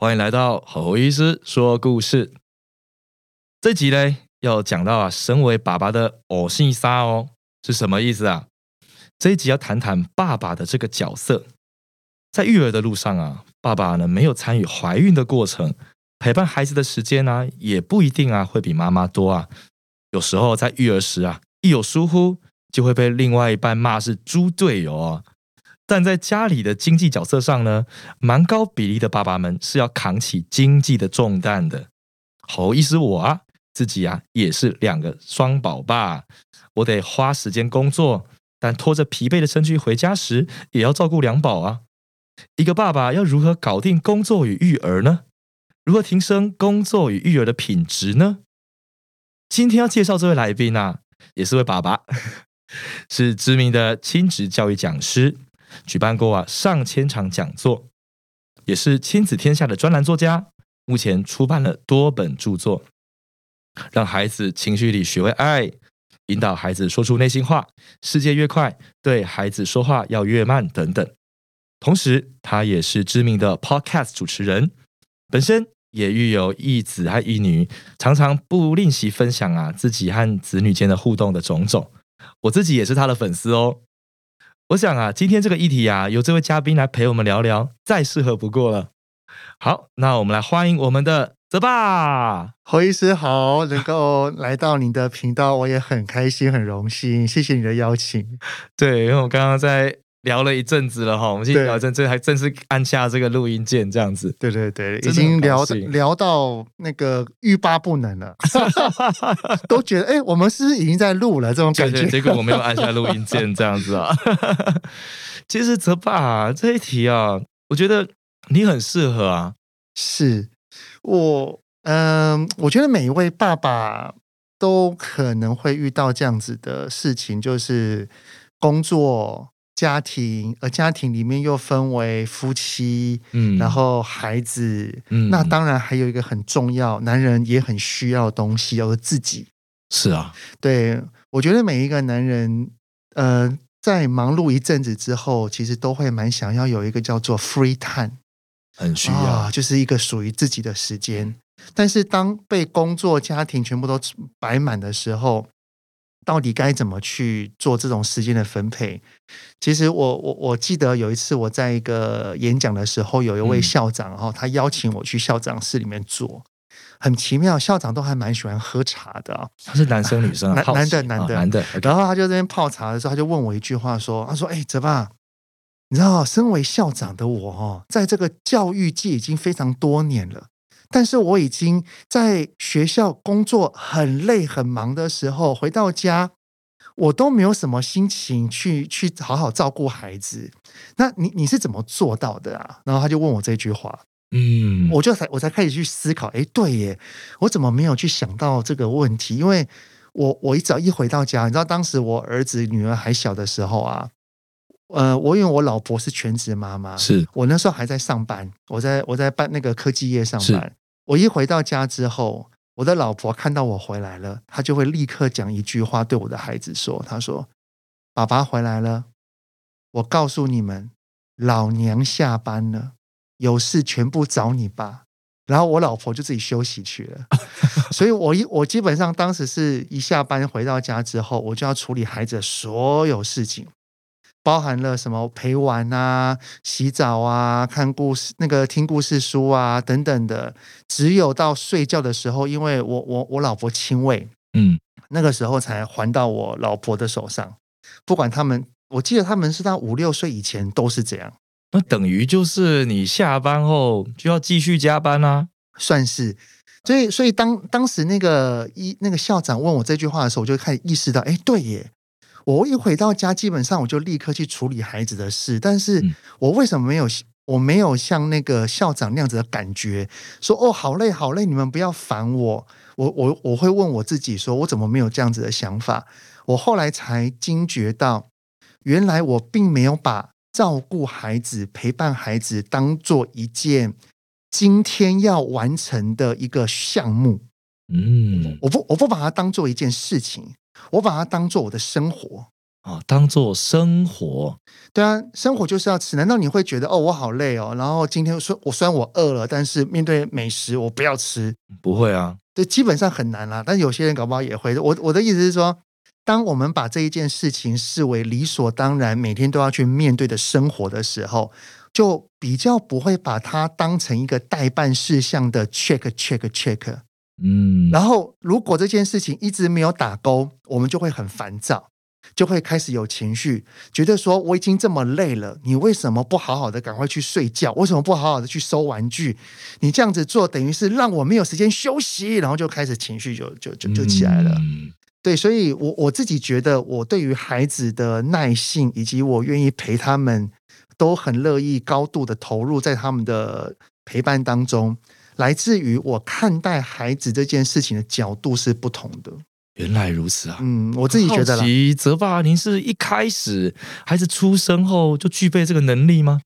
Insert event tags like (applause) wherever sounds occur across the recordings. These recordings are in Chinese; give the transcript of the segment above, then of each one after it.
欢迎来到吼吼医师说故事。这集呢，要讲到啊，身为爸爸的偶性杀哦，是什么意思啊？这一集要谈谈爸爸的这个角色。在育儿的路上啊，爸爸呢没有参与怀孕的过程，陪伴孩子的时间呢，也不一定啊会比妈妈多啊。有时候在育儿时啊，一有疏忽，就会被另外一半骂是猪队友啊。但在家里的经济角色上呢，蛮高比例的爸爸们是要扛起经济的重担的。好意思我啊，自己啊也是两个双宝爸，我得花时间工作，但拖着疲惫的身躯回家时，也要照顾两宝啊。一个爸爸要如何搞定工作与育儿呢？如何提升工作与育儿的品质呢？今天要介绍这位来宾啊，也是位爸爸，(laughs) 是知名的亲职教育讲师。举办过啊上千场讲座，也是亲子天下的专栏作家。目前出版了多本著作，让孩子情绪里学会爱，引导孩子说出内心话。世界越快，对孩子说话要越慢等等。同时，他也是知名的 Podcast 主持人，本身也育有一子和一女，常常不吝惜分享啊自己和子女间的互动的种种。我自己也是他的粉丝哦。我想啊，今天这个议题啊，由这位嘉宾来陪我们聊聊，再适合不过了。好，那我们来欢迎我们的泽爸侯医师，好，能够来到你的频道，我也很开心，很荣幸，谢谢你的邀请。(laughs) 对，因为我刚刚在。聊了一阵子了哈，我们今天聊真这还正式按下这个录音键这样子。对对对，已经聊聊到那个欲罢不能了，(laughs) 都觉得哎，我们是不是已经在录了这种感觉。结果我没有按下录音键这样子啊。(laughs) 其实泽爸这一题啊，我觉得你很适合啊。是我嗯，我觉得每一位爸爸都可能会遇到这样子的事情，就是工作。家庭，而家庭里面又分为夫妻，嗯，然后孩子，嗯，那当然还有一个很重要，男人也很需要的东西，叫做自己。是啊，对我觉得每一个男人，呃，在忙碌一阵子之后，其实都会蛮想要有一个叫做 free time，很需要，就是一个属于自己的时间。但是当被工作、家庭全部都摆满的时候，到底该怎么去做这种时间的分配？其实我我我记得有一次我在一个演讲的时候，有一位校长哈，他邀请我去校长室里面坐，很奇妙，校长都还蛮喜欢喝茶的。他是男生女生？男男的男的男的。然后他就在那边泡茶的时候，他就问我一句话，说：“他说，哎，泽爸，你知道，身为校长的我哦，在这个教育界已经非常多年了。”但是我已经在学校工作很累很忙的时候，回到家我都没有什么心情去去好好照顾孩子。那你你是怎么做到的啊？然后他就问我这句话，嗯，我就才我才开始去思考，哎，对耶，我怎么没有去想到这个问题？因为我我一早一回到家，你知道当时我儿子女儿还小的时候啊。呃，我因为我老婆是全职妈妈，是我那时候还在上班，我在我在办那个科技业上班。我一回到家之后，我的老婆看到我回来了，她就会立刻讲一句话对我的孩子说：“她说，爸爸回来了，我告诉你们，老娘下班了，有事全部找你爸。”然后我老婆就自己休息去了。所以，我一我基本上当时是一下班回到家之后，我就要处理孩子所有事情。包含了什么陪玩啊、洗澡啊、看故事、那个听故事书啊等等的。只有到睡觉的时候，因为我我我老婆亲喂，嗯，那个时候才还到我老婆的手上。不管他们，我记得他们是到五六岁以前都是这样。那等于就是你下班后就要继续加班啊，算是。所以，所以当当时那个一那个校长问我这句话的时候，我就开始意识到，哎，对耶。我一回到家，基本上我就立刻去处理孩子的事。但是我为什么没有我没有像那个校长那样子的感觉，说哦好累好累，你们不要烦我。我我我会问我自己，说我怎么没有这样子的想法？我后来才惊觉到，原来我并没有把照顾孩子、陪伴孩子当做一件今天要完成的一个项目。嗯，我不我不把它当做一件事情，我把它当做我的生活。啊，当做生活，对啊，生活就是要吃。难道你会觉得哦，我好累哦？然后今天说，我虽然我饿了，但是面对美食，我不要吃。不会啊，对，基本上很难啦。但有些人搞不好也会。我我的意思是说，当我们把这一件事情视为理所当然，每天都要去面对的生活的时候，就比较不会把它当成一个代办事项的 check check check。嗯，然后如果这件事情一直没有打勾，我们就会很烦躁。就会开始有情绪，觉得说我已经这么累了，你为什么不好好的赶快去睡觉？为什么不好好的去收玩具？你这样子做，等于是让我没有时间休息，然后就开始情绪就就就就起来了。嗯对，所以我我自己觉得，我对于孩子的耐性，以及我愿意陪他们，都很乐意高度的投入在他们的陪伴当中，来自于我看待孩子这件事情的角度是不同的。原来如此啊！嗯，我自己觉得啦。泽爸，您是一开始孩子出生后就具备这个能力吗？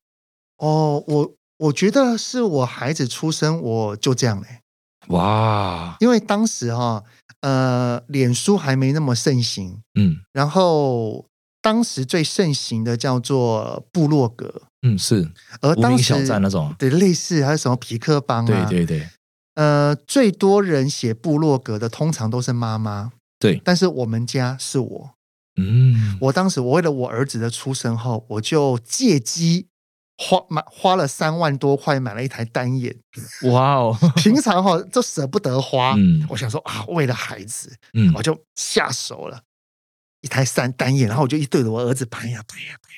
哦，我我觉得是我孩子出生我就这样嘞。哇！因为当时哈，呃，脸书还没那么盛行，嗯，然后当时最盛行的叫做部落格，嗯，是，而当时小站那种，对，类似还有什么皮克帮啊，对对对，呃，最多人写部落格的通常都是妈妈。对，但是我们家是我，嗯，我当时我为了我儿子的出生后，我就借机花买花了三万多块买了一台单眼，哇哦，平常哈都舍不得花，嗯，我想说啊，为了孩子，嗯，我就下手了，一台三单眼，然后我就一对着我儿子拍呀拍呀拍。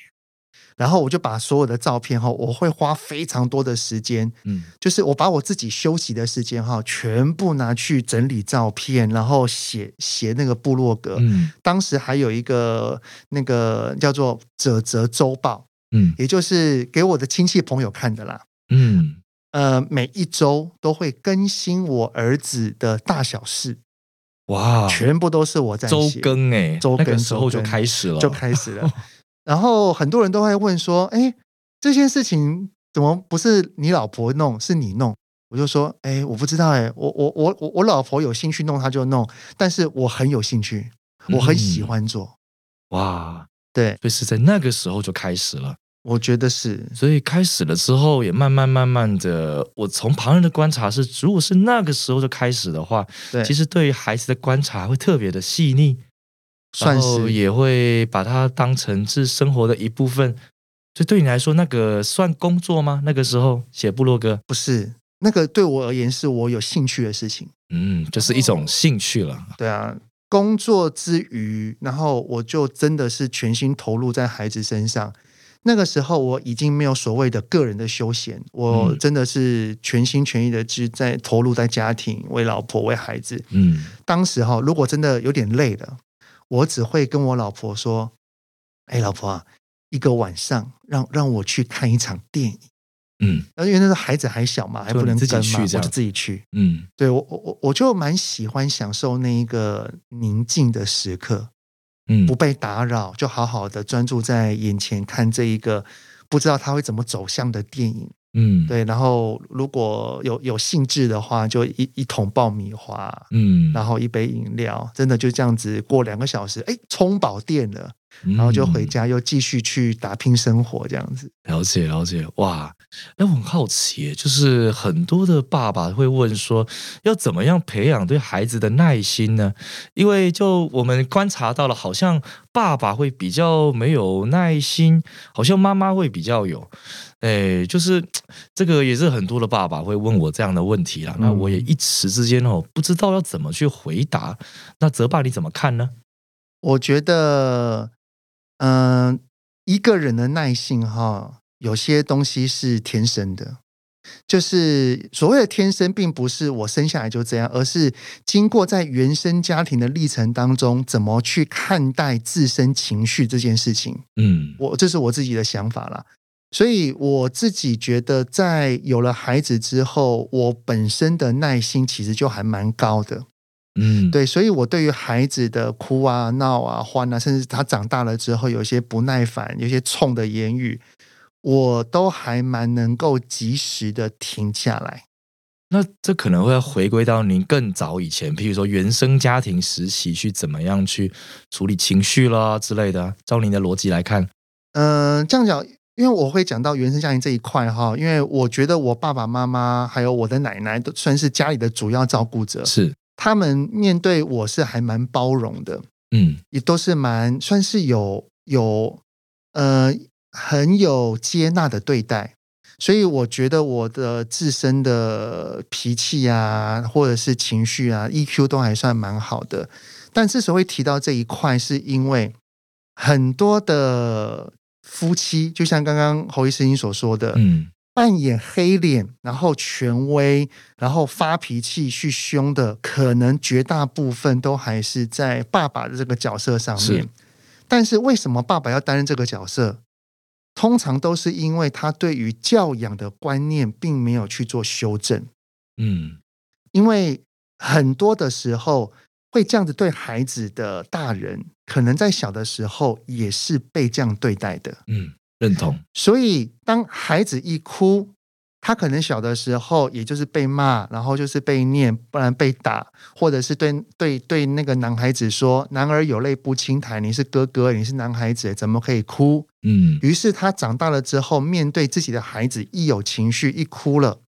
然后我就把所有的照片哈，我会花非常多的时间，嗯，就是我把我自己休息的时间哈，全部拿去整理照片，然后写写那个部落格。嗯，当时还有一个那个叫做《泽泽周报》，嗯，也就是给我的亲戚朋友看的啦。嗯，呃，每一周都会更新我儿子的大小事。哇，全部都是我在周更哎，周更时候就开始了，就开始了。然后很多人都会问说：“哎，这件事情怎么不是你老婆弄，是你弄？”我就说：“哎，我不知道，哎，我我我我我老婆有兴趣弄，她就弄，但是我很有兴趣，我很喜欢做。”哇，对，所以是在那个时候就开始了。我觉得是，所以开始了之后，也慢慢慢慢的，我从旁人的观察是，如果是那个时候就开始的话，对，其实对于孩子的观察会特别的细腻。算是也会把它当成是生活的一部分，所以对你来说，那个算工作吗？那个时候写部落格不是那个，对我而言是我有兴趣的事情。嗯，就是一种兴趣了。对啊，工作之余，然后我就真的是全心投入在孩子身上。那个时候我已经没有所谓的个人的休闲，我真的是全心全意的去在投入在家庭，为老婆为孩子。嗯，当时哈，如果真的有点累了。我只会跟我老婆说：“哎，老婆啊，一个晚上让让我去看一场电影。”嗯，因为那时候孩子还小嘛，还不能跟嘛，我就自己去。嗯，对我我我我就蛮喜欢享受那一个宁静的时刻，嗯，不被打扰，就好好的专注在眼前看这一个不知道他会怎么走向的电影。嗯，对，然后如果有有兴致的话，就一一桶爆米花，嗯，然后一杯饮料，真的就这样子过两个小时，哎，充饱电了，然后就回家又继续去打拼生活，这样子。了解了解，哇，哎，我很好奇，就是很多的爸爸会问说，要怎么样培养对孩子的耐心呢？因为就我们观察到了，好像爸爸会比较没有耐心，好像妈妈会比较有。哎，就是这个也是很多的爸爸会问我这样的问题啦。那我也一时之间哦，不知道要怎么去回答。那泽爸你怎么看呢？我觉得，嗯，一个人的耐性哈，有些东西是天生的，就是所谓的天生，并不是我生下来就这样，而是经过在原生家庭的历程当中，怎么去看待自身情绪这件事情。嗯，我这是我自己的想法啦。所以我自己觉得，在有了孩子之后，我本身的耐心其实就还蛮高的。嗯，对，所以我对于孩子的哭啊、闹啊、欢啊，甚至他长大了之后有一些不耐烦、有些冲的言语，我都还蛮能够及时的停下来。那这可能会回归到您更早以前，譬如说原生家庭时期，去怎么样去处理情绪啦之类的。照您的逻辑来看，嗯、这样讲，因为我会讲到原生家庭这一块哈，因为我觉得我爸爸妈妈还有我的奶奶都算是家里的主要照顾者，是，他们面对我是还蛮包容的，嗯。也都是蛮算是有有呃很有接纳的对待，所以我觉得我的自身的脾气啊，或者是情绪啊，EQ 都还算蛮好的。但之所以会提到这一块，是因为很多的夫妻，就像刚刚侯医师您所说的，嗯扮演黑脸，然后权威，然后发脾气去凶的，可能绝大部分都还是在爸爸的这个角色上面是。但是为什么爸爸要担任这个角色？通常都是因为他对于教养的观念并没有去做修正，嗯因为很多的时候会这样子对孩子的大人，可能在小的时候也是被这样对待的。嗯，认同，所以当孩子一哭，他可能小的时候也就是被骂，然后就是被念，不然被打，或者是对对对那个男孩子说：“男儿有泪不轻弹，你是哥哥，你是男孩子，怎么可以哭？”嗯。于是他长大了之后，面对自己的孩子，一有情绪一哭了，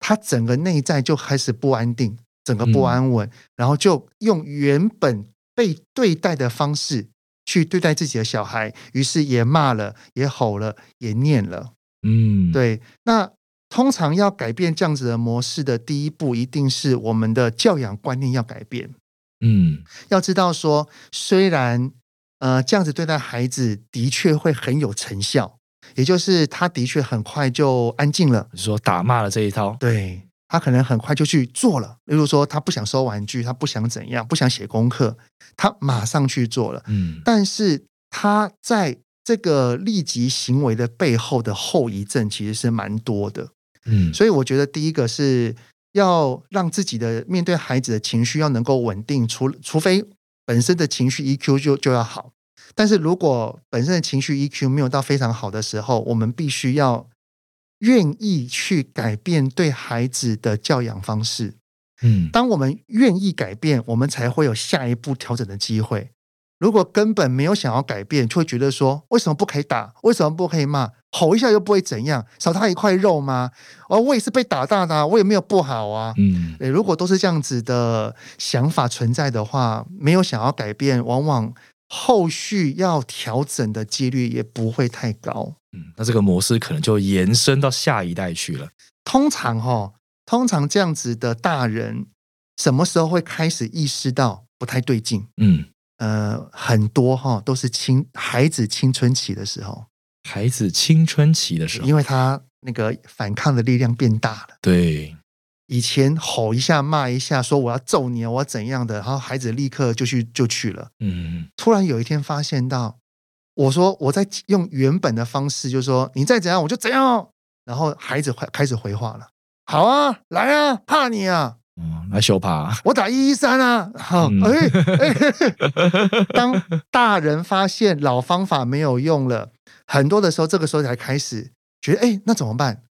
他整个内在就开始不安定，整个不安稳，然后就用原本被对待的方式去对待自己的小孩，于是也骂了，也吼了，也念了。嗯，，对，那通常要改变这样子的模式的第一步，一定是我们的教养观念要改变。嗯。要知道说，虽然呃这样子对待孩子的确会很有成效，也就是他的确很快就安静了，你说打骂了这一套，对他可能很快就去做了。例如说，他不想收玩具，他不想怎样，不想写功课，他马上去做了。嗯但是他在这个立即行为的背后的后遗症其实是蛮多的。嗯，所以我觉得第一个是要让自己的面对孩子的情绪要能够稳定，除除非本身的情绪 EQ 就就要好，但是如果本身的情绪 EQ 没有到非常好的时候，我们必须要愿意去改变对孩子的教养方式。嗯当我们愿意改变，我们才会有下一步调整的机会。如果根本没有想要改变，就会觉得说为什么不可以打？为什么不可以骂？吼一下又不会怎样？少他一块肉吗？哦，我也是被打大的啊、我也没有不好啊。嗯诶，如果都是这样子的想法存在的话，没有想要改变，往往后续要调整的几率也不会太高。嗯，那这个模式可能就延伸到下一代去了。通常哈、通常这样子的大人，什么时候会开始意识到不太对劲？嗯，呃，很多哈、都是青孩子青春期的时候，孩子青春期的时候，因为他那个反抗的力量变大了。对，以前吼一下骂一下，说我要揍你啊，我要怎样的，然后孩子立刻就去就去了。嗯突然有一天发现到，我说我在用原本的方式，就是说你再怎样我就怎样哦，然后孩子开开始回话了。好啊，来啊，怕你啊，哦，来修爬，我打一一三啊！好，(laughs) 嗯哎哎，(laughs) 当大人发现老方法没有用了，很多的时候，这个时候才开始觉得，哎，那怎么办？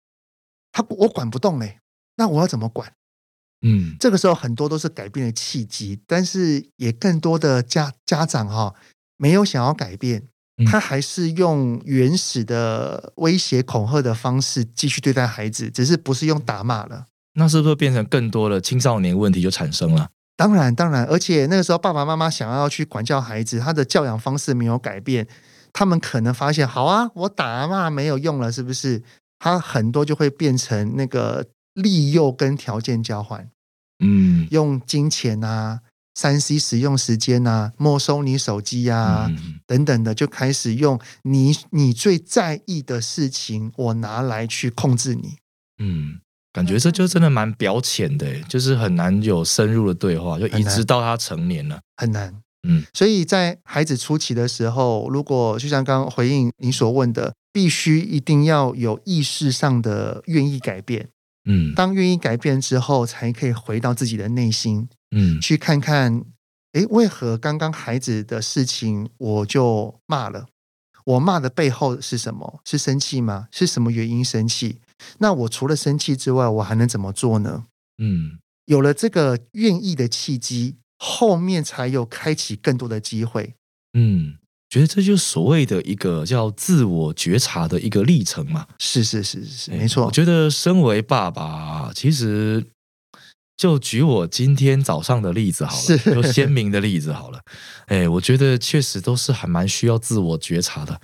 他我管不动嘞，那我要怎么管？嗯这个时候很多都是改变的契机，但是也更多的家家长哈、没有想要改变嗯，他还是用原始的威胁恐吓的方式继续对待孩子，只是不是用打骂了。那是不是变成更多的青少年问题就产生了？当然，当然，而且那个时候爸爸妈妈想要去管教孩子，他的教养方式没有改变，他们可能发现，好啊，我打骂没有用了，是不是？他很多就会变成那个利诱跟条件交换，嗯用金钱啊、三 C 使用时间啊、没收你手机啊、嗯等等的，就开始用你你最在意的事情，我拿来去控制你。嗯，感觉这就真的蛮表浅的，就是很难有深入的对话，就一直到他成年了。很难。嗯，所以在孩子初期的时候，如果就像刚刚回应你所问的，必须一定要有意识上的愿意改变。嗯当愿意改变之后，才可以回到自己的内心，嗯去看看，诶，为何刚刚孩子的事情我就骂了？我骂的背后是什么？是生气吗？是什么原因生气？那我除了生气之外，我还能怎么做呢？嗯有了这个愿意的契机，后面才有开启更多的机会。嗯，觉得这就是所谓的一个叫自我觉察的一个历程嘛。是是是是是，哎没错我。觉得身为爸爸，其实就举我今天早上的例子好了，是就鲜明的例子好了。哎，我觉得确实都是还蛮需要自我觉察的。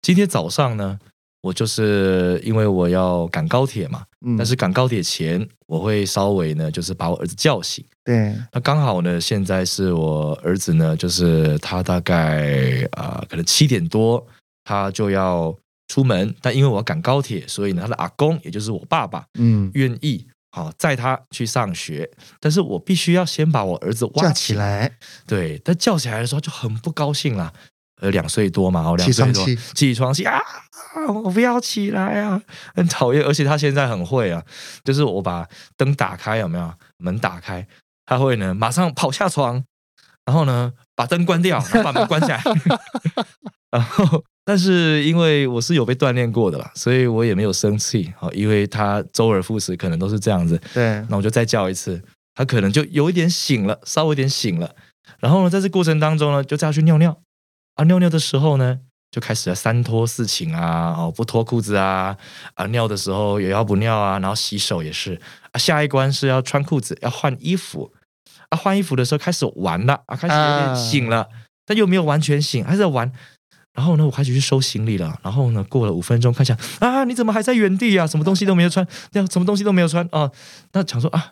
今天早上呢，我就是因为我要赶高铁嘛，嗯但是赶高铁前，我会稍微呢，就是把我儿子叫醒。对，那刚好呢，现在是我儿子呢，就是他大概啊、呃可能七点多他就要出门，但因为我要赶高铁，所以呢，他的阿公也就是我爸爸嗯，愿意好、载他去上学，但是我必须要先把我儿子挖叫起。来，对，但叫起来的时候就很不高兴啦。呃，两岁多嘛，哦，两岁多起床气，起床气啊！我不要起来啊，很讨厌。而且他现在很会啊，就是我把灯打开，有没有门打开，他会呢马上跑下床，然后呢把灯关掉，然后把门关起来。(laughs) 然后，但是因为我是有被锻炼过的啦，所以我也没有生气。好，因为他周而复始，可能都是这样子。对，那我就再叫一次，他可能就有一点醒了，稍微有点醒了。然后呢，在这过程当中呢，就叫他去尿尿啊，尿尿的时候呢，就开始了三脱四请啊，哦，不脱裤子啊，啊，尿的时候也要不尿啊，然后洗手也是啊，下一关是要穿裤子，要换衣服啊，换衣服的时候开始玩了啊，开始有点醒了，但又没有完全醒，还在玩。然后呢，我开始去收行李了。然后呢，过了五分钟，看一下啊，你怎么还在原地啊？什么东西都没有穿，那什么东西都没有穿啊？那想说啊，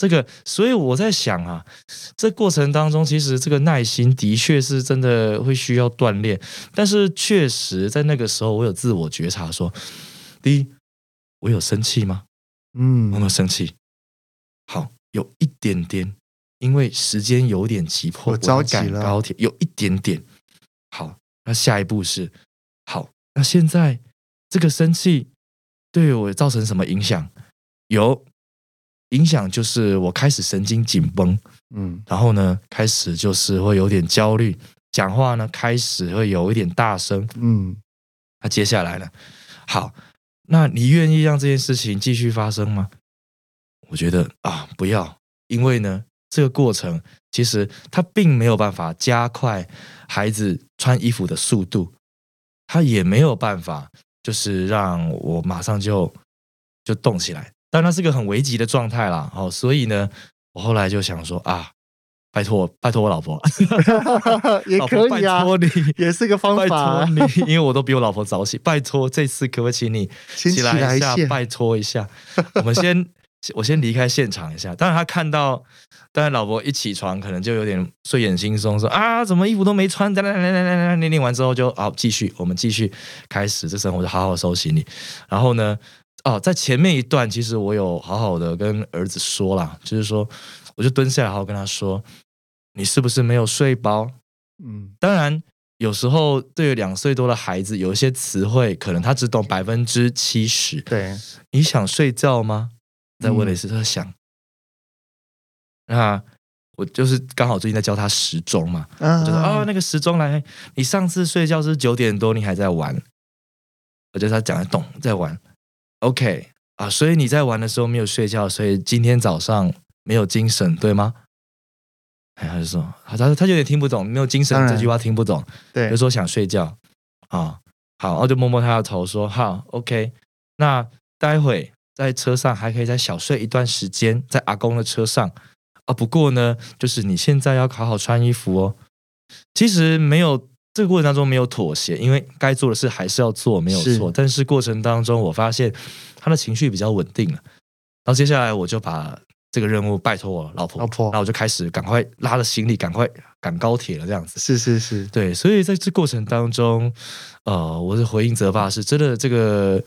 这个，所以我在想啊，这过程当中，其实这个耐心的确是真的会需要锻炼。但是确实在那个时候，我有自我觉察说，第一，我有生气吗？我有没有嗯，生气？好，有一点点，因为时间有点急迫，我着急了高铁有一点点。好，那下一步是好，那现在这个生气对我造成什么影响？有影响，就是我开始神经紧绷，嗯，然后呢，开始就是会有点焦虑，讲话呢开始会有一点大声，嗯，那接下来呢？好，那你愿意让这件事情继续发生吗？我觉得啊，不要，因为呢，这个过程其实它并没有办法加快孩子穿衣服的速度，它也没有办法就是让我马上就就动起来。但那是个很危急的状态啦，哦，所以呢，我后来就想说啊，拜托，拜托我老婆，(laughs) 也可以啊拜，托你，也是个方法拜法托，你，因为我都比我老婆早起，拜托这次可不可以请你起来一下，拜托一下。我们先，(laughs) 我先离开现场一下。当然，他看到，当然老婆一起床，可能就有点睡眼惺忪，说啊，怎么衣服都没穿？来来来来来来，念念完之后就好继续，我们继续开始这生活，就好好收行李。然后呢，哦，在前面一段，其实我有好好的跟儿子说啦，就是说，我就蹲下来，好好跟他说，你是不是没有睡饱？嗯，当然，有时候对于两岁多的孩子，有一些词汇可能他只懂百分之七十。对，你想睡觉吗？在问了一嗯次，他想。那我就是刚好最近在教他时钟嘛，啊就说哦，那个时钟来，你上次睡觉是九点多，你还在玩。我觉得他讲得懂，在玩。OK 啊，所以你在玩的时候没有睡觉，所以今天早上没有精神，对吗？哎，他就说，他他他有点听不懂，没有精神这句话听不懂。对就，说想睡觉啊，好，然后就摸摸他的头说好，OK，那待会在车上还可以再小睡一段时间，在阿公的车上啊。不过呢，就是你现在要好好穿衣服哦。其实没有这个过程当中没有妥协，因为该做的事还是要做，没有是错。但是过程当中，我发现他的情绪比较稳定了。然后接下来我就把这个任务拜托我老婆，老婆然后我就开始赶快拉着行李，赶快赶高铁了，这样子。是是是，对，所以在这过程当中，呃，我的回应泽爸是真的，这个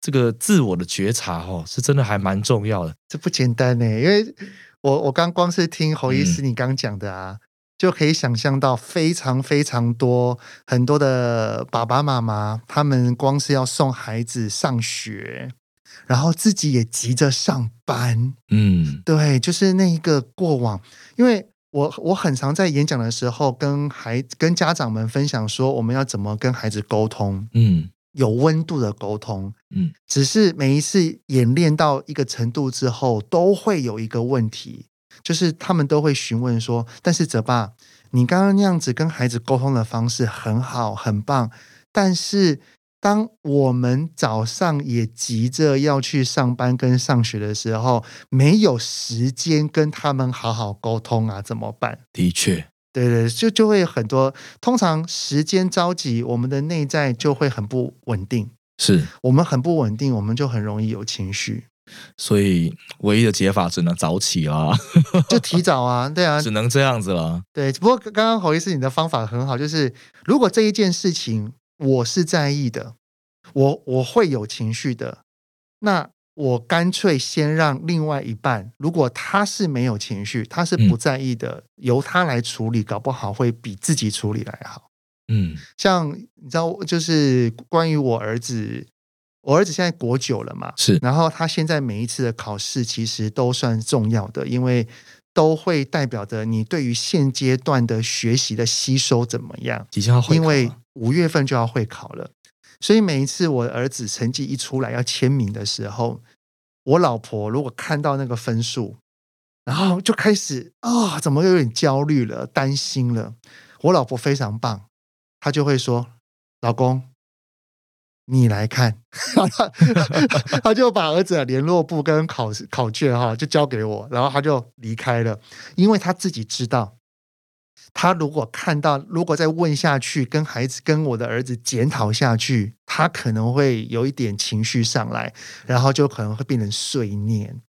这个自我的觉察哦，是真的还蛮重要的。这不简单呢，因为我我刚光是听侯医师嗯你刚讲的啊，就可以想象到非常非常多很多的爸爸妈妈，他们光是要送孩子上学，然后自己也急着上班，嗯。对，就是那一个过往，因为我我很常在演讲的时候跟孩跟家长们分享说，我们要怎么跟孩子沟通，嗯。有温度的沟通。嗯，只是每一次演练到一个程度之后，都会有一个问题，就是他们都会询问说：“但是泽爸，你刚刚那样子跟孩子沟通的方式很好，很棒，但是。”当我们早上也急着要去上班跟上学的时候，没有时间跟他们好好沟通啊，怎么办？的确，对对，就就会很多。通常时间着急，我们的内在就会很不稳定。是，我们很不稳定，我们就很容易有情绪。所以唯一的解法只能早起啦，就提早啊，对啊，只能这样子了。对。不过刚刚侯医师你的方法很好，就是如果这一件事情我是在意的，我我会有情绪的，那我干脆先让另外一半，如果他是没有情绪，他是不在意的，由他来处理，搞不好会比自己处理来好。嗯像你知道，就是关于我儿子，我儿子现在国九了嘛，是，然后他现在每一次的考试其实都算重要的，因为都会代表着你对于现阶段的学习的吸收怎么样。即将要会考，因为五月份就要会考了，所以每一次我的儿子成绩一出来要签名的时候，我老婆如果看到那个分数，然后就开始啊、怎么有点焦虑了，担心了。我老婆非常棒，她就会说：“老公，你来看。”他就把儿子的联络簿跟考考卷哈就交给我，然后他就离开了，因为他自己知道。他如果看到，如果再问下去，跟孩子、跟我的儿子检讨下去，他可能会有一点情绪上来，然后就可能会变成碎念。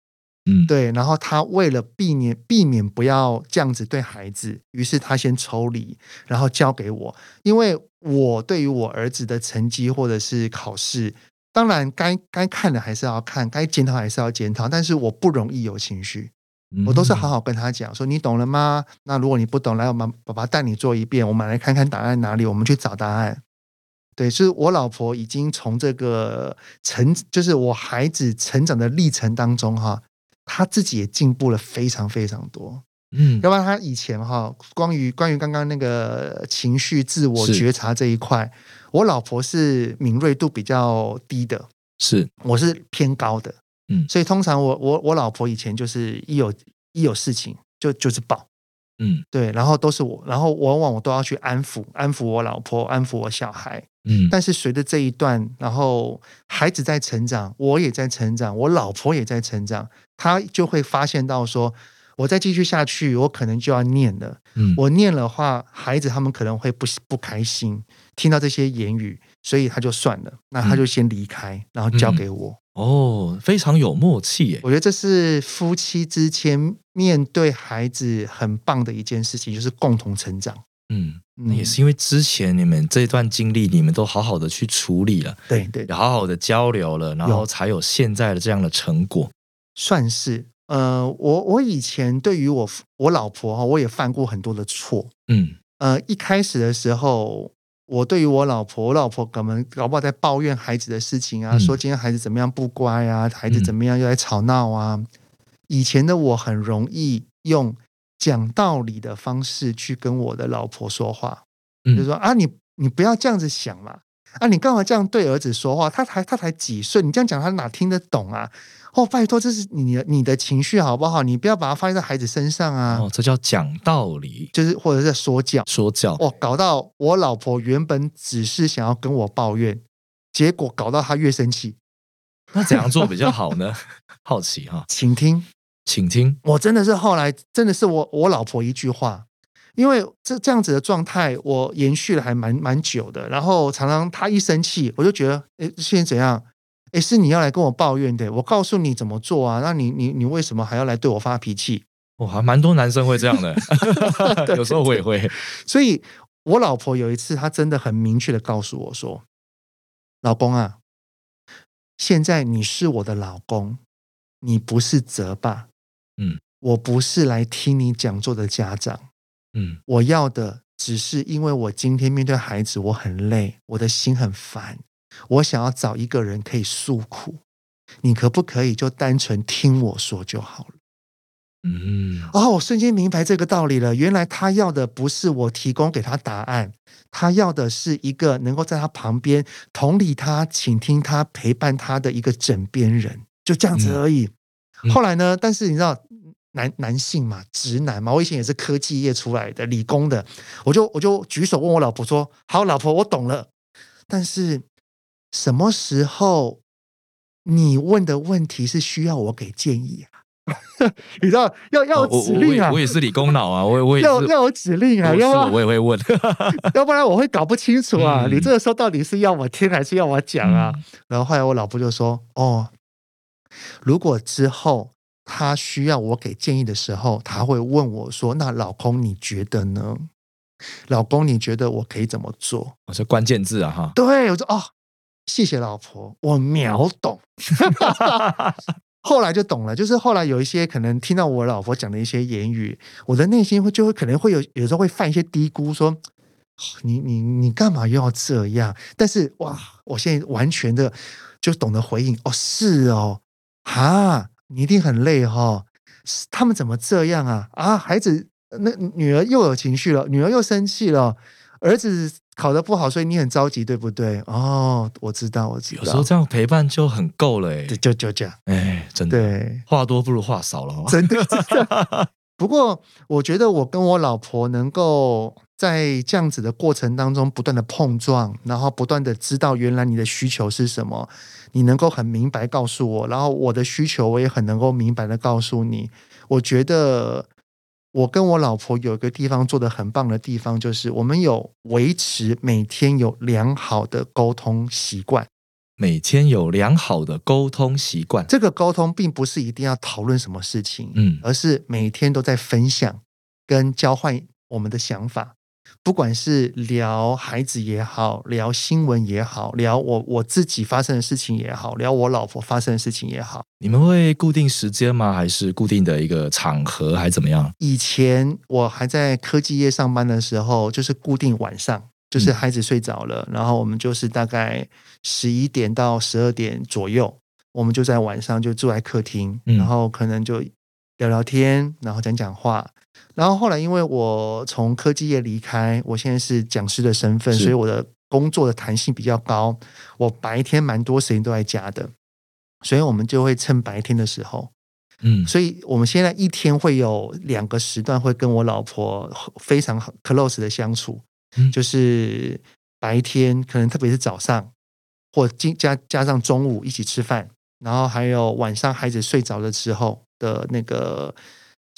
嗯，对，然后他为了避免避免不要这样子对孩子，于是他先抽离，然后交给我，因为我对于我儿子的成绩或者是考试，当然该该看的还是要看，该检讨还是要检讨，但是我不容易有情绪，嗯我都是好好跟他讲说，你懂了吗？那如果你不懂，来我们爸爸带你做一遍，我们来看看答案哪里，我们去找答案。对，是我老婆已经从这个成，就是我孩子成长的历程当中哈，他自己也进步了非常非常多。嗯。要不然他以前哈，关于关于刚刚那个情绪自我觉察这一块，我老婆是敏锐度比较低的，是。我是偏高的，嗯。所以通常我我我老婆以前就是一有一有事情就就是爆，嗯。对，然后都是我，然后往往我都要去安抚安抚我老婆，安抚我小孩。嗯但是随着这一段，然后孩子在成长，我也在成长，我老婆也在成长，他就会发现到说，我再继续下去，我可能就要念了。嗯我念的话，孩子他们可能会不不开心，听到这些言语，所以他就算了，那他就先离开，然后交给我。哦，非常有默契耶。我觉得这是夫妻之间面对孩子很棒的一件事情，就是共同成长。嗯，嗯那也是因为之前你们这段经历，你们都好好的去处理了，对对好好的交流了，然后才有现在的这样的成果。算是。呃，我我以前对于我我老婆哈，我也犯过很多的错。嗯呃，一开始的时候，我对于我老婆，我老婆可能搞不好在抱怨孩子的事情啊，嗯说今天孩子怎么样不乖啊，孩子怎么样又在吵闹啊。以前的我很容易用讲道理的方式去跟我的老婆说话，嗯就说啊，你你不要这样子想嘛，啊，你干嘛这样对儿子说话？他才他才几岁，你这样讲他哪听得懂啊？哦，拜托，这是你的你的情绪好不好？你不要把它发泄在孩子身上啊，哦，这叫讲道理，就是或者是在说教。说教。哦，搞到我老婆原本只是想要跟我抱怨，结果搞到她越生气。那怎样做比较好呢？(laughs) 好奇哈，请听，请听。我真的是后来真的是我我老婆一句话，因为这这样子的状态我延续了还蛮蛮久的，然后常常她一生气，我就觉得，哎，现在怎样？哎，是你要来跟我抱怨的，我告诉你怎么做啊？那你你你为什么还要来对我发脾气？哇，还蛮多男生会这样的，(laughs) (laughs) 有时候我也会。所以我老婆有一次，她真的很明确的告诉我说：“老公啊，现在你是我的老公，你不是泽爸，嗯，我不是来听你讲座的家长，嗯我要的只是因为我今天面对孩子，我很累，我的心很烦，我想要找一个人可以诉苦。你可不可以就单纯听我说就好了？嗯，哦，我瞬间明白这个道理了。原来他要的不是我提供给他答案，他要的是一个能够在他旁边同理他、倾听他、陪伴他的一个枕边人，就这样子而已。嗯后来呢？但是你知道，男男性嘛，直男嘛，我以前也是科技业出来的，理工的，我就我就举手问我老婆说：“好，老婆，我懂了。”但是什么时候你问的问题是需要我给建议啊？(laughs) 你知道要要有指令啊我也我，也是理工脑啊，我也我也，要要有指令啊，要不然我我也会问 (laughs) 要不然我会搞不清楚啊。嗯你这个时候到底是要我听还是要我讲啊？嗯然后后来我老婆就说：“哦，如果之后他需要我给建议的时候，他会问我说：‘那老公你觉得呢？老公你觉得我可以怎么做我说关键字啊？’哈，对我说：‘哦，谢谢老婆，我秒懂。(laughs) ’后来就懂了，就是后来有一些可能听到我老婆讲的一些言语，我的内心会就会可能会有有时候会犯一些低估，说你你你干嘛又要这样？但是哇，我现在完全的就懂得回应，哦，是哦，哈，你一定很累哈、哦，他们怎么这样啊？啊，孩子那女儿又有情绪了，女儿又生气了，儿子考得不好，所以你很着急，对不对？哦，我知道，我知道，有时候这样陪伴就很够了哎，就就这样，哎，真的，对。话多不如话少了哦。真的 (laughs) 真的。不过，我觉得我跟我老婆能够在这样子的过程当中不断的碰撞，然后不断的知道原来你的需求是什么，你能够很明白告诉我，然后我的需求我也很能够明白的告诉你。我觉得我跟我老婆有一个地方做的很棒的地方，就是我们有维持每天有良好的沟通习惯。每天有良好的沟通习惯，这个沟通并不是一定要讨论什么事情，嗯而是每天都在分享跟交换我们的想法，不管是聊孩子也好，聊新闻也好，聊我我自己发生的事情也好，聊我老婆发生的事情也好。你们会固定时间吗？还是固定的一个场合，还是怎么样？以前我还在科技业上班的时候，就是固定晚上，就是孩子睡着了，然后我们就是大概十一点到十二点左右，我们就在晚上就住在客厅，嗯然后可能就聊聊天，然后讲讲话。然后后来因为我从科技业离开，我现在是讲师的身份，所以我的工作的弹性比较高，我白天蛮多时间都在家的，所以我们就会趁白天的时候。嗯，所以我们现在一天会有两个时段会跟我老婆非常 close 的相处，嗯就是白天可能特别是早上，或加加加上中午一起吃饭，然后还有晚上孩子睡着的时候的那个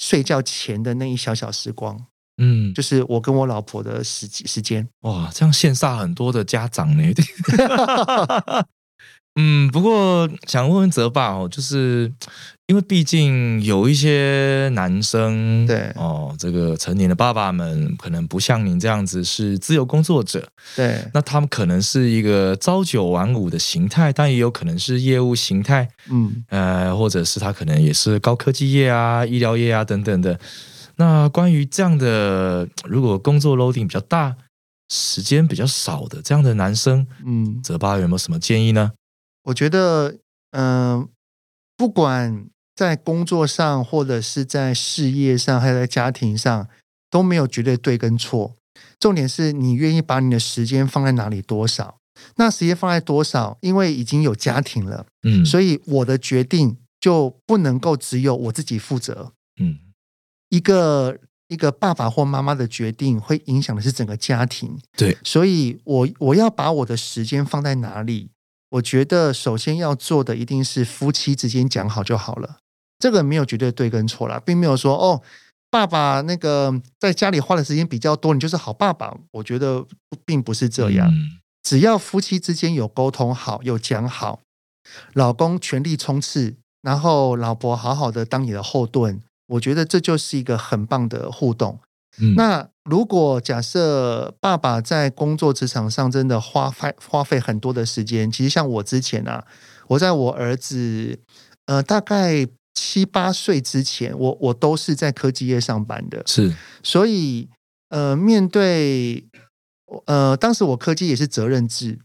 睡觉前的那一小小时光，嗯，就是我跟我老婆的时时间。哇，这样羡煞很多的家长呢。(laughs) 嗯，不过想问问泽爸哦，就是因为毕竟有一些男生，对。哦，这个成年的爸爸们可能不像您这样子是自由工作者，对，那他们可能是一个朝九晚五的形态，但也有可能是业务形态，嗯，呃，或者是他可能也是高科技业啊、医疗业啊等等的。那关于这样的，如果工作 loading 比较大、时间比较少的这样的男生，嗯，泽爸有没有什么建议呢？我觉得，嗯、不管在工作上，或者是在事业上，还有在家庭上，都没有绝对对跟错。重点是你愿意把你的时间放在哪里多少。那时间放在多少？因为已经有家庭了，嗯，所以我的决定就不能够只有我自己负责。嗯一个一个爸爸或妈妈的决定，会影响的是整个家庭。对，所以我我要把我的时间放在哪里？我觉得首先要做的一定是夫妻之间讲好就好了。这个没有绝对对跟错啦，并没有说哦，爸爸那个在家里花的时间比较多，你就是好爸爸。我觉得并不是这样。嗯只要夫妻之间有沟通好，有讲好，老公全力冲刺，然后老婆好好的当你的后盾，我觉得这就是一个很棒的互动。嗯，那如果假设爸爸在工作职场上真的花费花费很多的时间，其实像我之前啊，我在我儿子呃大概七八岁之前，我我都是在科技业上班的，是所以呃，面对呃，当时我科技也是责任制，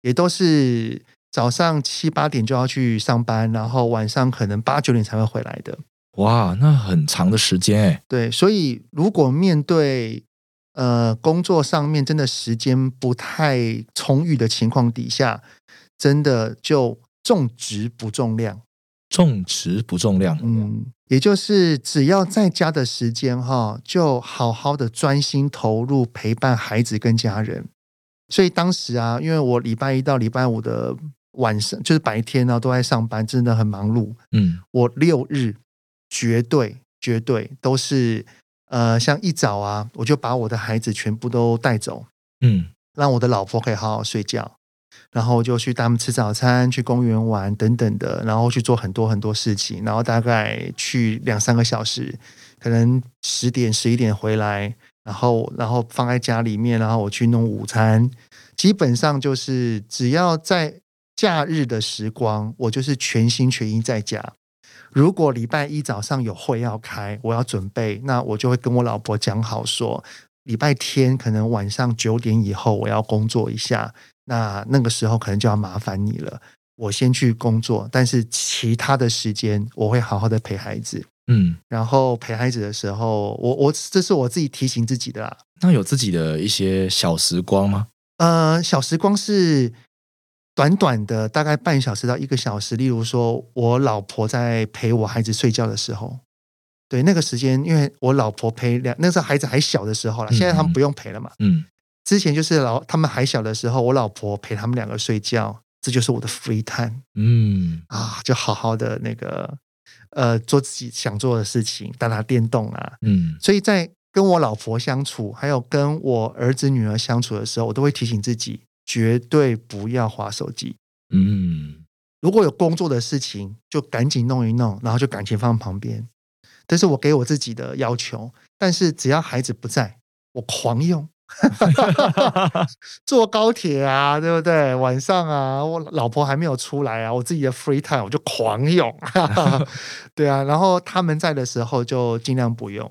也都是早上七八点就要去上班，然后晚上可能八九点才会回来的。哇，那很长的时间哎。对，所以如果面对呃工作上面真的时间不太充裕的情况底下，真的就重质不重量。重质不重量，嗯，也就是只要在家的时间哈，就好好的专心投入陪伴孩子跟家人。所以当时啊，因为我礼拜一到礼拜五的晚上就是白天呢都在上班，真的很忙碌。嗯，我六日绝对绝对都是呃，像一早啊，我就把我的孩子全部都带走，嗯，让我的老婆可以好好睡觉。然后就去他们吃早餐，去公园玩等等的，然后去做很多很多事情，然后大概去两三个小时，可能十点十一点回来，然后然后放在家里面，然后我去弄午餐，基本上就是只要在假日的时光，我就是全心全意在家。如果礼拜一早上有会要开，我要准备，那我就会跟我老婆讲好说，礼拜天可能晚上九点以后我要工作一下。那那个时候可能就要麻烦你了。我先去工作，但是其他的时间我会好好的陪孩子。嗯，然后陪孩子的时候，我我这是我自己提醒自己的啦。那有自己的一些小时光吗？呃，小时光是短短的，大概半小时到一个小时。例如说，我老婆在陪我孩子睡觉的时候，对那个时间，因为我老婆陪两那时候孩子还小的时候了，现在他们不用陪了嘛。嗯。之前就是老他们还小的时候，我老婆陪他们两个睡觉，这就是我的 free time。嗯啊，就好好的那个呃做自己想做的事情，打打电动啊。嗯，所以在跟我老婆相处，还有跟我儿子女儿相处的时候，我都会提醒自己，绝对不要划手机。嗯，如果有工作的事情，就赶紧弄一弄，然后就赶紧放旁边。这是我给我自己的要求。但是只要孩子不在，我狂用。(laughs) 坐高铁啊，对不对？晚上啊，我老婆还没有出来啊，我自己的 free time 我就狂用，(laughs) 对啊。然后他们在的时候就尽量不用，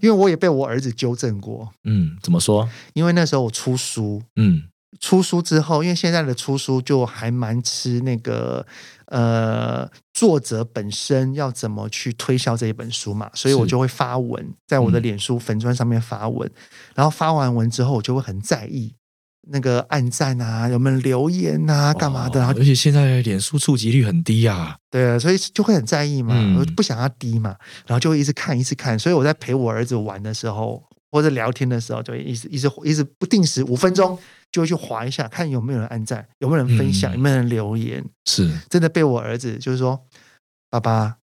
因为我也被我儿子纠正过。嗯，怎么说？因为那时候我出书，嗯，出书之后，因为现在的出书就还蛮吃那个。呃，作者本身要怎么去推销这一本书嘛？所以我就会发文，在我的脸书粉砖上面发文，然后发完文之后，我就会很在意那个按赞啊，有没有留言啊，干嘛的？然后，而且现在脸书触及率很低啊，对，所以就会很在意嘛，我不想要低嘛，然后就会一直看，一直看。所以我在陪我儿子玩的时候，或者聊天的时候，就会一直一直一直不定时五分钟。就会去划一下，看有没有人按赞，有没有人分享，有没有人留言。是真的被我儿子就是说，爸爸，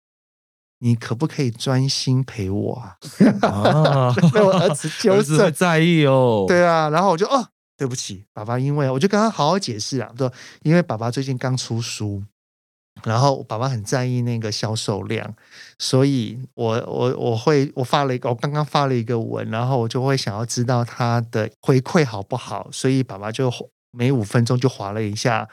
你可不可以专心陪我啊？(laughs) 被我儿子 (laughs) 纠正，在意哦。对啊，然后我就哦，对不起，爸爸，因为我就跟他好好解释啊，说因为爸爸最近刚出书。然后爸爸很在意那个销售量，所以我我我会我发了一个我刚刚发了一个文，然后我就会想要知道他的回馈好不好，所以爸爸就每五分钟就划了一下。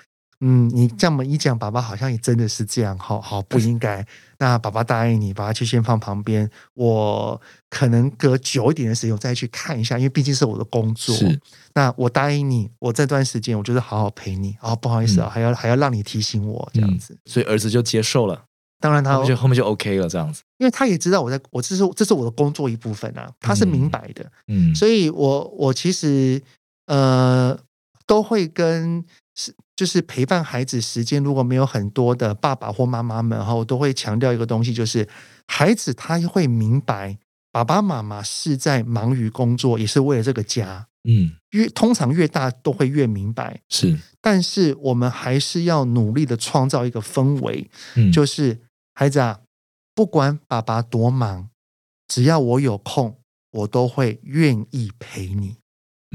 嗯，你这么一讲，爸爸好像也真的是这样，好好不应该。(laughs) 那爸爸答应你，把它就先放旁边。我可能隔久一点的时间，我再去看一下，因为毕竟是我的工作。是，那我答应你，我这段时间我就是好好陪你。哦，不好意思啊，还要还要让你提醒我这样子。所以儿子就接受了，当然他就后面就 OK 了这样子，因为他也知道我在我这是这是我的工作一部分啊，他是明白的。嗯，所以我我其实呃都会跟。是，就是陪伴孩子时间如果没有很多的爸爸或妈妈们哈，我都会强调一个东西，就是孩子他会明白爸爸妈妈是在忙于工作，也是为了这个家。嗯，越通常越大都会越明白。是，但是我们还是要努力的创造一个氛围，就是孩子啊，不管爸爸多忙，只要我有空，我都会愿意陪你。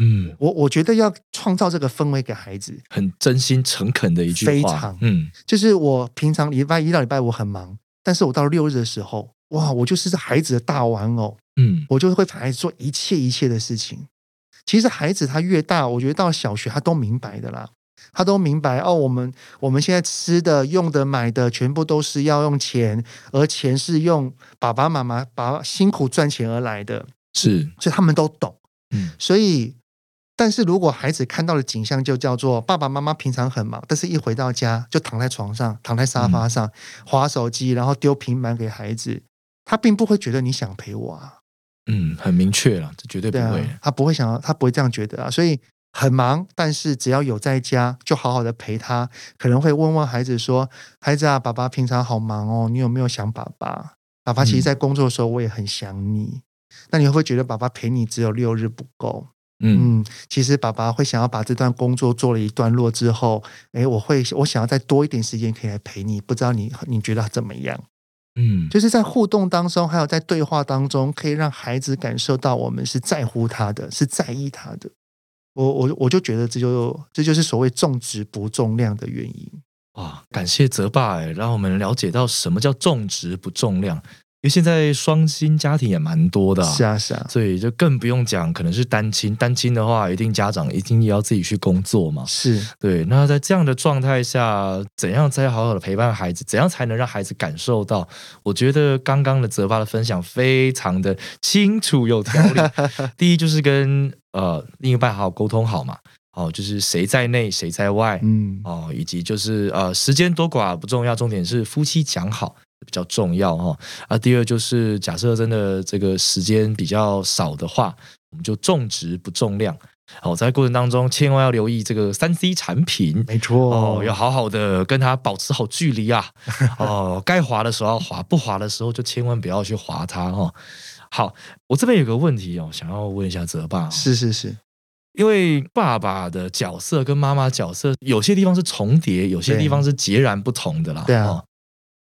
嗯，我我觉得要创造这个氛围给孩子，很真心诚恳的一句话。非常，嗯，就是我平常礼拜一到礼拜五很忙，但是我到六日的时候，哇，我就是孩子的大玩偶，嗯，我就会陪孩子做一切一切的事情。其实孩子他越大，我觉得到小学他都明白的啦，他都明白哦，我们我们现在吃的、用的、买的，全部都是要用钱，而钱是用爸爸妈妈把辛苦赚钱而来的，是，所以他们都懂。嗯所以，但是如果孩子看到的景象就叫做爸爸妈妈平常很忙，但是一回到家就躺在床上、躺在沙发上划手机，然后丢平板给孩子，他并不会觉得你想陪我啊。嗯，很明确了，这绝对不对啊会。，他不会想要，他不会这样觉得啊。所以很忙，但是只要有在家，就好好的陪他。可能会问问孩子说：“孩子啊，爸爸平常好忙哦，你有没有想爸爸？爸爸其实嗯在工作的时候，我也很想你。那你会不会觉得爸爸陪你只有六日不够？嗯嗯，其实爸爸会想要把这段工作做了一段落之后，诶，我会我想要再多一点时间可以来陪你，不知道你你觉得怎么样？嗯，就是在互动当中，还有在对话当中，可以让孩子感受到我们是在乎他的，是在意他的。我我我就觉得这就这就是所谓重质不重量的原因。哇，感谢泽爸哎，让我们了解到什么叫重质不重量。因为现在双薪家庭也蛮多的、是啊，是啊，所以就更不用讲，可能是单亲。单亲的话，一定家长一定也要自己去工作嘛。是对，那在这样的状态下，怎样才好好的陪伴孩子？怎样才能让孩子感受到？我觉得刚刚的泽爸的分享非常的清楚有条理。(laughs) 第一就是跟呃另一半好好沟通好嘛，哦，就是谁在内谁在外，嗯，哦，以及就是呃时间多寡不重要，重点是夫妻讲好比较重要哈、哦。啊，第二就是假设真的这个时间比较少的话，我们就重质不重量。好、在过程当中千万要留意这个三 C 产品。没错哦，要好好的跟它保持好距离啊！(laughs) 哦，该滑的时候要滑，不滑的时候就千万不要去滑它哦。好，我这边有个问题哦，想要问一下泽爸、哦，是是是，因为爸爸的角色跟妈妈角色有些地方是重叠，有些地方是截然不同的啦。对啊哦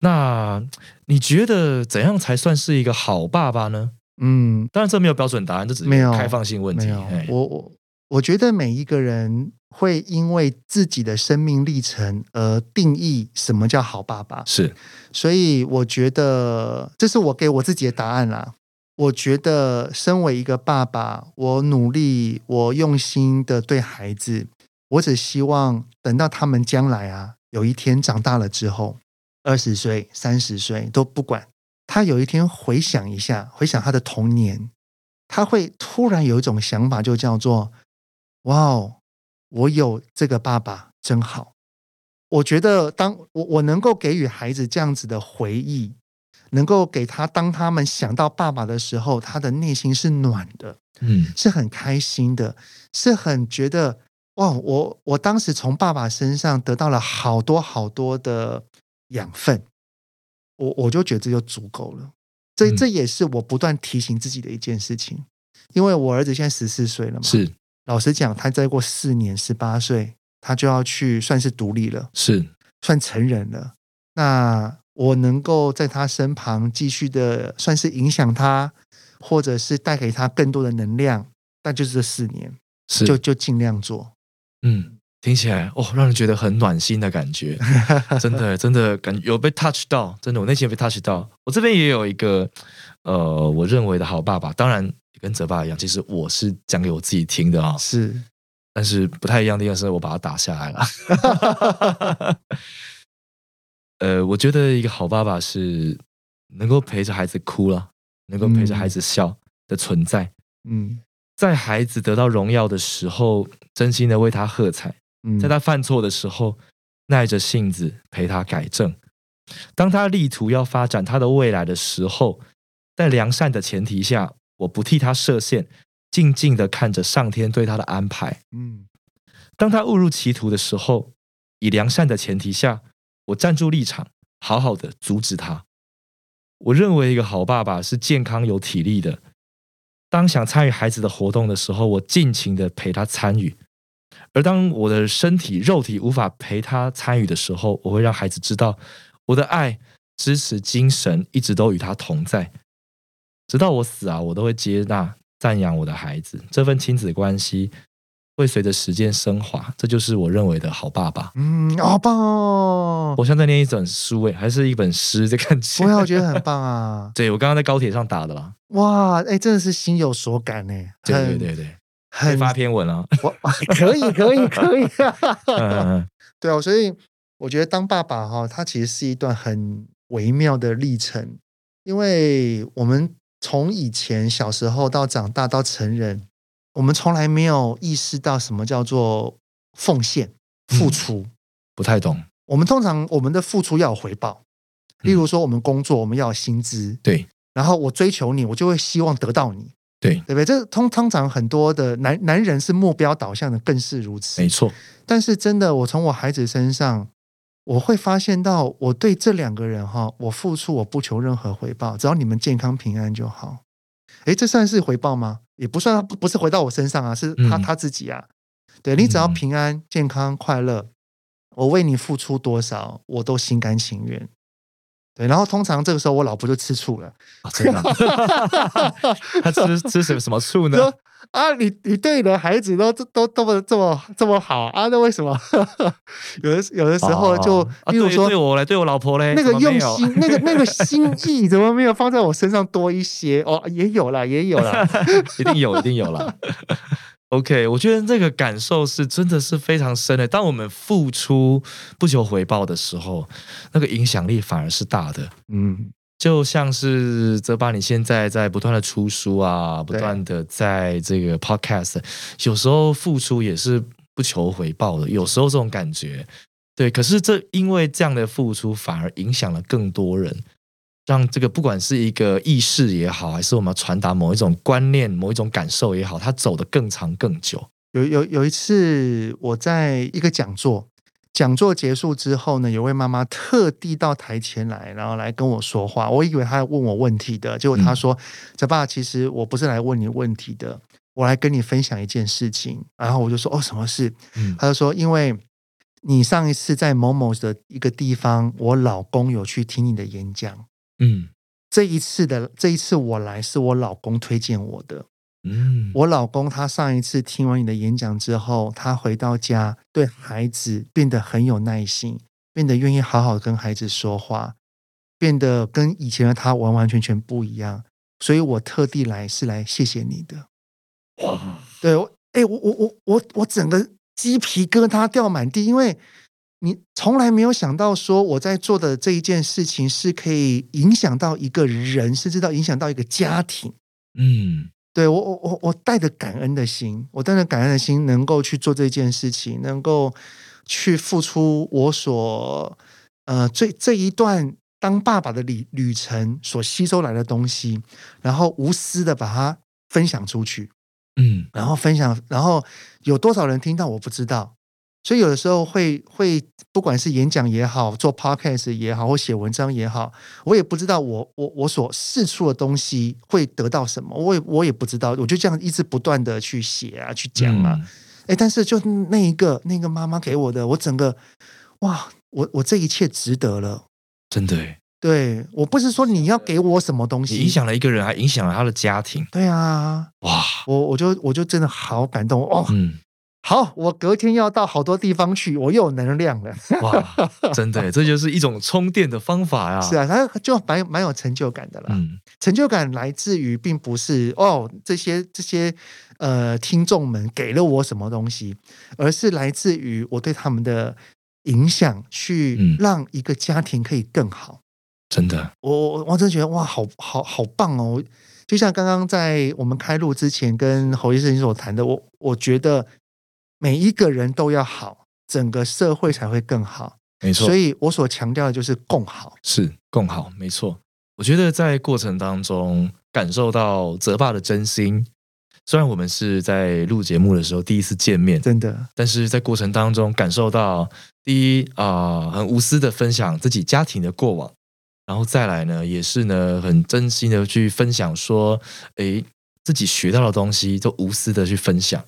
那你觉得怎样才算是一个好爸爸呢？嗯，当然，这没有标准答案，这只是没有开放性问题。我我我觉得每一个人会因为自己的生命历程而定义什么叫好爸爸。是所以我觉得这是我给我自己的答案啦。我觉得身为一个爸爸，我努力，我用心的对孩子，我只希望等到他们将来啊，有一天长大了之后，二十岁、三十岁都不管，他有一天回想一下，回想他的童年，他会突然有一种想法，就叫做：哇哦，我有这个爸爸真好。我觉得当我我能够给予孩子这样子的回忆，能够给他当他们想到爸爸的时候，他的内心是暖的，嗯是很开心的，是很觉得哇，我我当时从爸爸身上得到了好多好多的养分，我我就觉得这就足够了。这嗯这也是我不断提醒自己的一件事情，因为我儿子现在十四岁了嘛，是老实讲，他再过四年，十八岁，他就要去算是独立了。是算成人了。那我能够在他身旁继续的，算是影响他，或者是带给他更多的能量，那就是这四年，是，就就尽量做。嗯，听起来哦，让人觉得很暖心的感觉，(laughs) 真的真的感有被 touch 到，真的我内心有被 touch 到。我这边也有一个呃，我认为的好爸爸，当然跟泽爸一样，其实我是讲给我自己听的啊、是，但是不太一样的地方是我把它打下来了。(laughs) (laughs) 呃，我觉得一个好爸爸是能够陪着孩子哭了，能够陪着孩子笑的存在，嗯。在孩子得到荣耀的时候，真心的为他喝彩；嗯，在他犯错的时候，耐着性子陪他改正；当他力图要发展他的未来的时候，在良善的前提下，我不替他设限，静静的看着上天对他的安排。嗯当他误入歧途的时候，以良善的前提下，我站住立场，好好的阻止他。我认为一个好爸爸是健康有体力的。当想参与孩子的活动的时候，我尽情的陪他参与；而当我的身体肉体无法陪他参与的时候，我会让孩子知道我的爱、支持、精神一直都与他同在，直到我死啊，我都会接纳、赞扬我的孩子。这份亲子关系会随着时间升华，这就是我认为的好爸爸。嗯，好棒哦！我像在念一本书诶，还是一本诗的感觉。不会，我觉得很棒啊！对我刚刚在高铁上打的啦。哇，哎，真的是心有所感呢。对对对很发篇文啊。我 (laughs) 可以可以可以。嗯嗯嗯 (laughs) 对啊，所以我觉得当爸爸哈、他其实是一段很微妙的历程，因为我们从以前小时候到长大到成人，我们从来没有意识到什么叫做奉献、付出。不太懂。我们通常我们的付出要有回报，例如说我们工作我们要有薪资，对然后我追求你，我就会希望得到你，对，对不对？这通通常很多的男男人是目标导向的，更是如此没。错，但是真的，我从我孩子身上，我会发现到，我对这两个人哈，我付出我不求任何回报，只要你们健康平安就好。诶，这算是回报吗？也不算，不不是回到我身上啊，是他、嗯他自己啊。对你只要嗯平安、健康、快乐，我为你付出多少，我都心甘情愿。对，然后通常这个时候我老婆就吃醋了，啊真的啊，(laughs) 他吃吃什么什么醋呢？说啊，你你对你的孩子都都都这么这么这么好啊，那为什么 (laughs) 有的有的时候就，哦啊对例如说对我来，对我老婆嘞，那个用心，那个那个心意，怎么没有放在我身上多一些？哦，也有啦，也有啦。(laughs) 一定有，一定有啦。OK，我觉得这个感受是真的是非常深的。当我们付出不求回报的时候，那个影响力反而是大的。嗯，就像是泽巴，你现在在不断的出书啊，不断的在这个 Podcast，有时候付出也是不求回报的，有时候这种感觉，对。可是这因为这样的付出，反而影响了更多人，让这个不管是一个意识也好，还是我们要传达某一种观念、某一种感受也好，它走得更长更久。有有有一次我在一个讲座，讲座结束之后呢，有位妈妈特地到台前来，然后来跟我说话。我以为她要问我问题的，结果她说：“泽、爸，其实我不是来问你问题的，我来跟你分享一件事情。”然后我就说：“哦，什么事？”嗯他就说：“因为你上一次在某某的一个地方，我老公有去听你的演讲。嗯这一次的这一次我来是我老公推荐我的。嗯，我老公他上一次听完你的演讲之后，他回到家对孩子变得很有耐心，变得愿意好好跟孩子说话，变得跟以前的他完完全全不一样。所以我特地来是来谢谢你的。哇，对，我哎、我我我我我整个鸡皮疙瘩掉满地，因为你从来没有想到说我在做的这一件事情是可以影响到一个人，甚至到影响到一个家庭。嗯对我我我我带着感恩的心，我带着感恩的心，能够去做这件事情，能够去付出我所呃这这一段当爸爸的旅旅程所吸收来的东西，然后无私的把它分享出去。嗯然后分享，然后有多少人听到我不知道，所以有的时候会会不管是演讲也好，做 podcast 也好，或写文章也好，我也不知道我我我所试出的东西会得到什么，我也我也不知道，我就这样一直不断的去写啊，去讲啊，嗯哎、但是就那一个那个妈妈给我的，我整个哇，我我这一切值得了。真的耶，对我不是说你要给我什么东西，影响了一个人，还影响了他的家庭。对啊，哇，我我就我就真的好感动哦，嗯，好，我隔天要到好多地方去，我又有能量了。哇，真的，(laughs) 这就是一种充电的方法呀。是啊，他就蛮蛮有成就感的啦。嗯成就感来自于并不是哦这些这些呃听众们给了我什么东西，而是来自于我对他们的影响，去嗯让一个家庭可以更好。真的，我我我真的觉得哇，好好好棒哦！就像刚刚在我们开录之前跟侯医生所谈的，我我觉得每一个人都要好，整个社会才会更好。没错所，以我所强调的就是共好。是共好，没错。我觉得在过程当中感受到泽爸的真心。虽然我们是在录节目的时候第一次见面，真的，但是在过程当中感受到，第一啊、很无私的分享自己家庭的过往，然后再来呢，也是呢很真心的去分享说，诶，自己学到的东西都无私的去分享。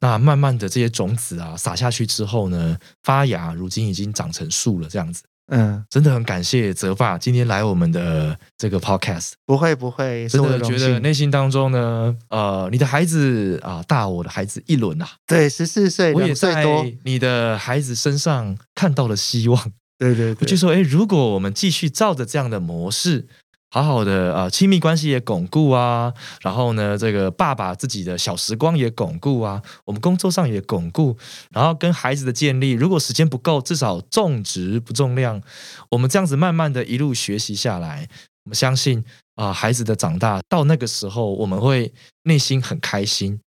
那慢慢的这些种子啊撒下去之后呢，发芽，如今已经长成树了，这样子。嗯，真的很感谢泽爸今天来我们的这个 podcast，不会不会，是真我的觉得幸。内心当中呢，呃，你的孩子啊、大我的孩子一轮啊，对，十四岁，我也在你的孩子身上看到了希望。对对对，我就说，哎，如果我们继续照着这样的模式，好好的啊、亲密关系也巩固啊，然后呢，这个爸爸自己的小时光也巩固啊，我们工作上也巩固，然后跟孩子的建立，如果时间不够，至少重质不重量，我们这样子慢慢的一路学习下来，我们相信啊、孩子的长大到那个时候，我们会内心很开心。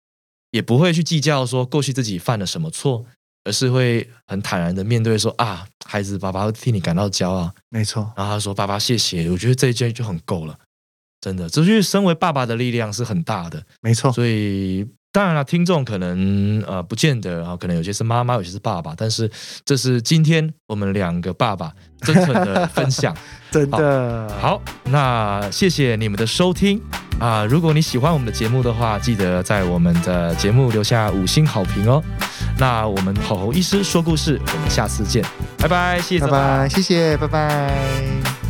也不会去计较说过去自己犯了什么错，而是会很坦然的面对说啊，孩子，爸爸会替你感到骄傲。没错，然后他说：“爸爸，谢谢。”我觉得这一件就很够了，真的，这就是身为爸爸的力量是很大的。没错，所以当然了，听众可能呃不见得啊，可能有些是妈妈，有些是爸爸，但是这是今天我们两个爸爸真诚的分享。(laughs) 真的好，那谢谢你们的收听啊！如果你喜欢我们的节目的话，记得在我们的节目留下五星好评哦。那我们好猴医师说故事，我们下次见，拜拜，谢谢，拜拜，谢谢，拜拜。